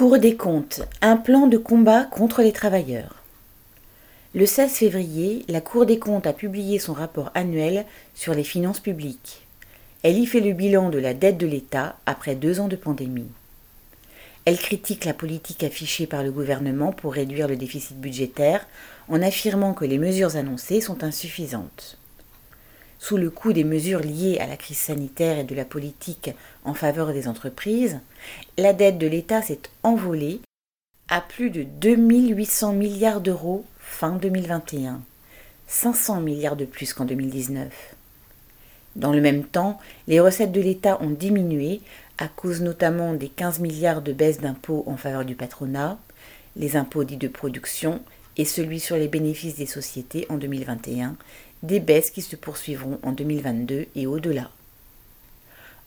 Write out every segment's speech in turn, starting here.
Cour des comptes, un plan de combat contre les travailleurs. Le 16 février, la Cour des comptes a publié son rapport annuel sur les finances publiques. Elle y fait le bilan de la dette de l'État après deux ans de pandémie. Elle critique la politique affichée par le gouvernement pour réduire le déficit budgétaire en affirmant que les mesures annoncées sont insuffisantes. Sous le coup des mesures liées à la crise sanitaire et de la politique en faveur des entreprises, la dette de l'État s'est envolée à plus de 2800 milliards d'euros fin 2021, 500 milliards de plus qu'en 2019. Dans le même temps, les recettes de l'État ont diminué à cause notamment des 15 milliards de baisse d'impôts en faveur du patronat, les impôts dits de production et celui sur les bénéfices des sociétés en 2021, des baisses qui se poursuivront en 2022 et au-delà.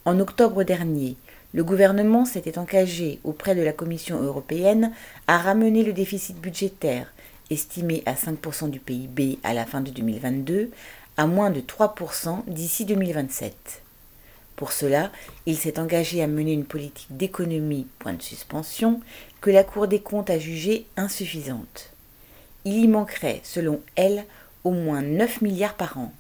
En octobre dernier, le gouvernement s'était engagé auprès de la Commission européenne à ramener le déficit budgétaire, estimé à 5% du PIB à la fin de 2022, à moins de 3% d'ici 2027. Pour cela, il s'est engagé à mener une politique d'économie, point de suspension, que la Cour des comptes a jugée insuffisante. Il y manquerait, selon elle, au moins 9 milliards par an.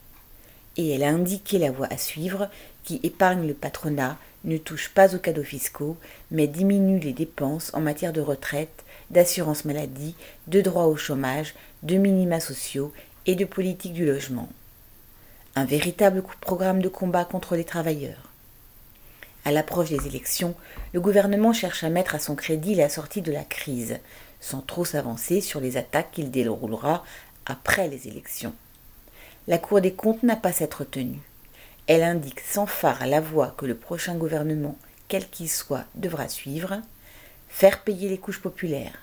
Et elle a indiqué la voie à suivre qui épargne le patronat, ne touche pas aux cadeaux fiscaux, mais diminue les dépenses en matière de retraite, d'assurance maladie, de droit au chômage, de minima sociaux et de politique du logement un véritable programme de combat contre les travailleurs. À l'approche des élections, le gouvernement cherche à mettre à son crédit la sortie de la crise, sans trop s'avancer sur les attaques qu'il déroulera après les élections. La Cour des comptes n'a pas cette retenue. Elle indique sans phare la voie que le prochain gouvernement, quel qu'il soit, devra suivre, faire payer les couches populaires.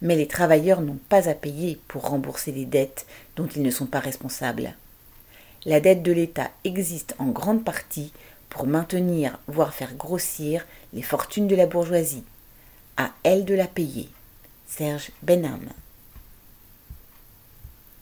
Mais les travailleurs n'ont pas à payer pour rembourser les dettes dont ils ne sont pas responsables la dette de l'État existe en grande partie pour maintenir, voire faire grossir les fortunes de la bourgeoisie. À elle de la payer. Serge Benham.